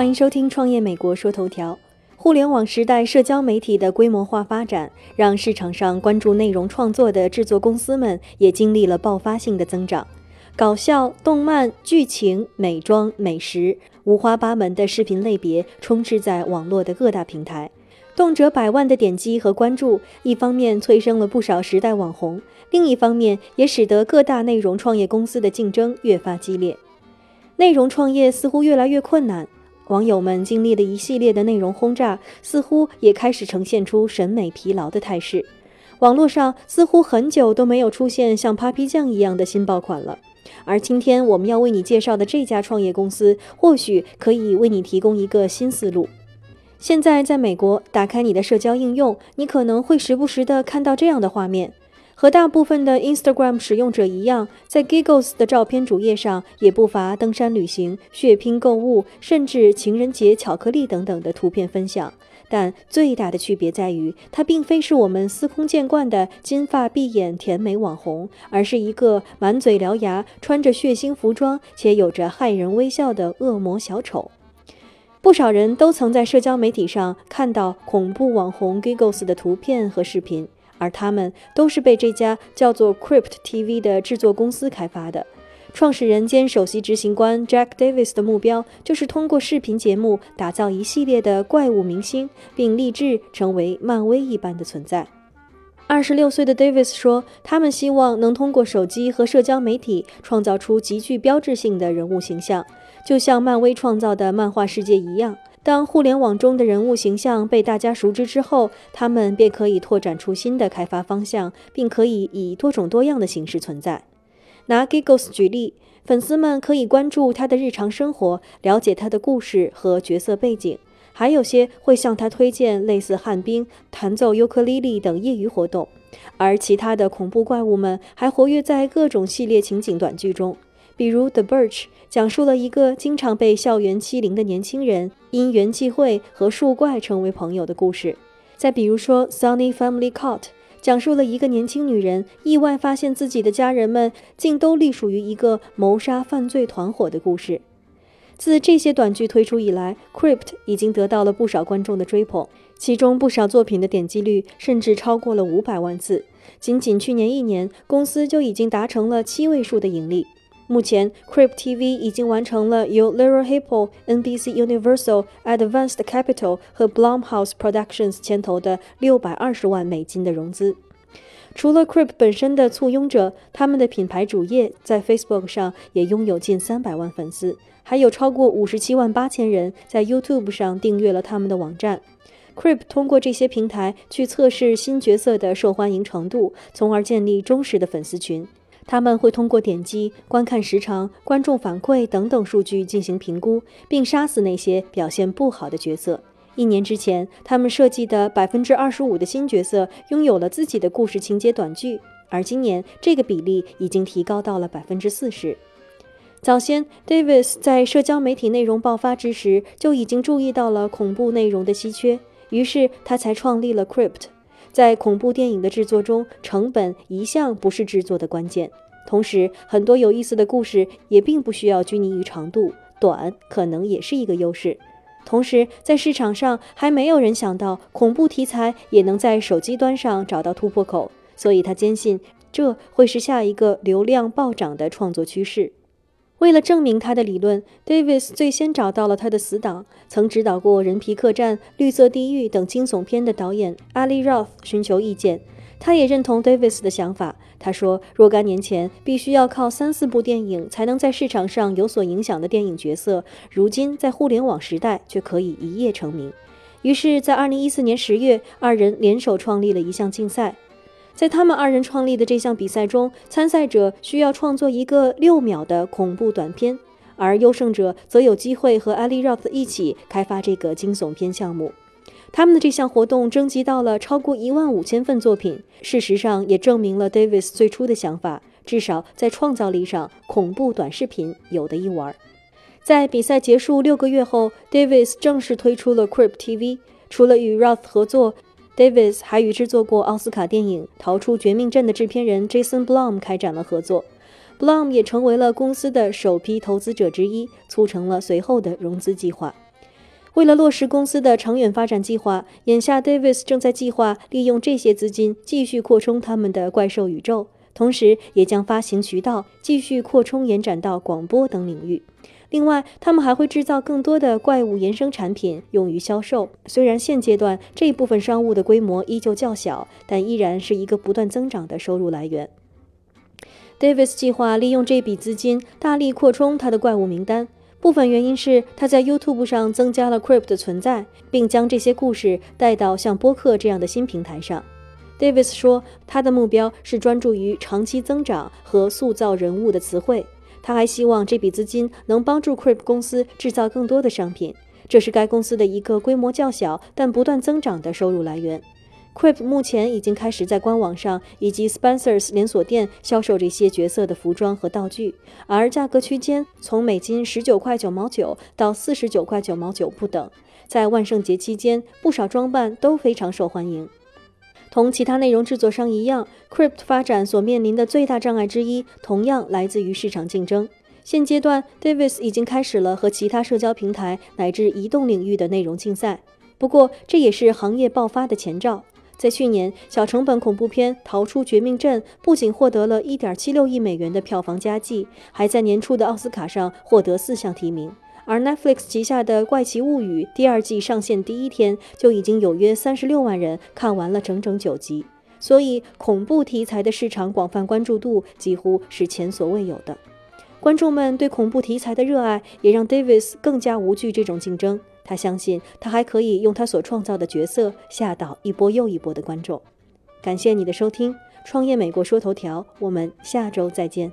欢迎收听《创业美国说头条》。互联网时代，社交媒体的规模化发展，让市场上关注内容创作的制作公司们也经历了爆发性的增长。搞笑、动漫、剧情、美妆、美食，五花八门的视频类别充斥在网络的各大平台，动辄百万的点击和关注，一方面催生了不少时代网红，另一方面也使得各大内容创业公司的竞争越发激烈。内容创业似乎越来越困难。网友们经历了一系列的内容轰炸，似乎也开始呈现出审美疲劳的态势。网络上似乎很久都没有出现像 Papi 酱一样的新爆款了。而今天我们要为你介绍的这家创业公司，或许可以为你提供一个新思路。现在在美国，打开你的社交应用，你可能会时不时地看到这样的画面。和大部分的 Instagram 使用者一样，在 Giggles 的照片主页上也不乏登山旅行、血拼购物，甚至情人节巧克力等等的图片分享。但最大的区别在于，它并非是我们司空见惯的金发碧眼甜美网红，而是一个满嘴獠牙、穿着血腥服装且有着骇人微笑的恶魔小丑。不少人都曾在社交媒体上看到恐怖网红 Giggles 的图片和视频。而他们都是被这家叫做 Crypt TV 的制作公司开发的。创始人兼首席执行官 Jack Davis 的目标就是通过视频节目打造一系列的怪物明星，并立志成为漫威一般的存在。二十六岁的 Davis 说：“他们希望能通过手机和社交媒体创造出极具标志性的人物形象，就像漫威创造的漫画世界一样。”当互联网中的人物形象被大家熟知之后，他们便可以拓展出新的开发方向，并可以以多种多样的形式存在。拿 Giggles 举例，粉丝们可以关注他的日常生活，了解他的故事和角色背景，还有些会向他推荐类似旱冰、弹奏尤克里里等业余活动。而其他的恐怖怪物们还活跃在各种系列情景短剧中。比如《The Birch》讲述了一个经常被校园欺凌的年轻人因缘际会和树怪成为朋友的故事。再比如说《Sunny Family Cult》，讲述了一个年轻女人意外发现自己的家人们竟都隶属于一个谋杀犯罪团伙的故事。自这些短剧推出以来，《Crypt》已经得到了不少观众的追捧，其中不少作品的点击率甚至超过了五百万次。仅仅去年一年，公司就已经达成了七位数的盈利。目前 cryptv 已经完成了由 Little Hippo、NBC Universal、Advanced Capital 和 Blumhouse Productions 牵头的六百二十万美金的融资。除了 Crypt 本身的簇拥者，他们的品牌主页在 Facebook 上也拥有近三百万粉丝，还有超过五十七万八千人在 YouTube 上订阅了他们的网站。Crypt 通过这些平台去测试新角色的受欢迎程度，从而建立忠实的粉丝群。他们会通过点击、观看时长、观众反馈等等数据进行评估，并杀死那些表现不好的角色。一年之前，他们设计的百分之二十五的新角色拥有了自己的故事情节短剧，而今年这个比例已经提高到了百分之四十。早先，Davis 在社交媒体内容爆发之时就已经注意到了恐怖内容的稀缺，于是他才创立了 Crypt。在恐怖电影的制作中，成本一向不是制作的关键。同时，很多有意思的故事也并不需要拘泥于长度，短可能也是一个优势。同时，在市场上还没有人想到恐怖题材也能在手机端上找到突破口，所以他坚信这会是下一个流量暴涨的创作趋势。为了证明他的理论，Davis 最先找到了他的死党，曾指导过《人皮客栈》《绿色地狱》等惊悚片的导演 Ali Roth 寻求意见。他也认同 Davis 的想法。他说，若干年前必须要靠三四部电影才能在市场上有所影响的电影角色，如今在互联网时代却可以一夜成名。于是，在2014年10月，二人联手创立了一项竞赛。在他们二人创立的这项比赛中，参赛者需要创作一个六秒的恐怖短片，而优胜者则有机会和 Ali Roth 一起开发这个惊悚片项目。他们的这项活动征集到了超过一万五千份作品，事实上也证明了 Davis 最初的想法，至少在创造力上，恐怖短视频有的一玩。在比赛结束六个月后，Davis 正式推出了 cryptv 除了与 Roth 合作。Davis 还与制作过奥斯卡电影《逃出绝命镇》的制片人 Jason Blum 开展了合作，Blum 也成为了公司的首批投资者之一，促成了随后的融资计划。为了落实公司的长远发展计划，眼下 Davis 正在计划利用这些资金继续扩充他们的怪兽宇宙，同时也将发行渠道继续扩充延展到广播等领域。另外，他们还会制造更多的怪物衍生产品用于销售。虽然现阶段这一部分商务的规模依旧较小，但依然是一个不断增长的收入来源。Davis 计划利用这笔资金大力扩充他的怪物名单，部分原因是他在 YouTube 上增加了 Crypt 的存在，并将这些故事带到像播客这样的新平台上。Davis 说，他的目标是专注于长期增长和塑造人物的词汇。他还希望这笔资金能帮助 Crip 公司制造更多的商品，这是该公司的一个规模较小但不断增长的收入来源。Crip 目前已经开始在官网上以及 Spencer's 连锁店销售这些角色的服装和道具，而价格区间从美金十九块九毛九到四十九块九毛九不等。在万圣节期间，不少装扮都非常受欢迎。同其他内容制作商一样，Crypt 发展所面临的最大障碍之一，同样来自于市场竞争。现阶段，Davis 已经开始了和其他社交平台乃至移动领域的内容竞赛。不过，这也是行业爆发的前兆。在去年，小成本恐怖片《逃出绝命镇》不仅获得了一点七六亿美元的票房佳绩，还在年初的奥斯卡上获得四项提名。而 Netflix 旗下的《怪奇物语》第二季上线第一天就已经有约三十六万人看完了整整九集，所以恐怖题材的市场广泛关注度几乎是前所未有的。观众们对恐怖题材的热爱也让 Davis 更加无惧这种竞争。他相信他还可以用他所创造的角色吓倒一波又一波的观众。感谢你的收听，《创业美国说头条》，我们下周再见。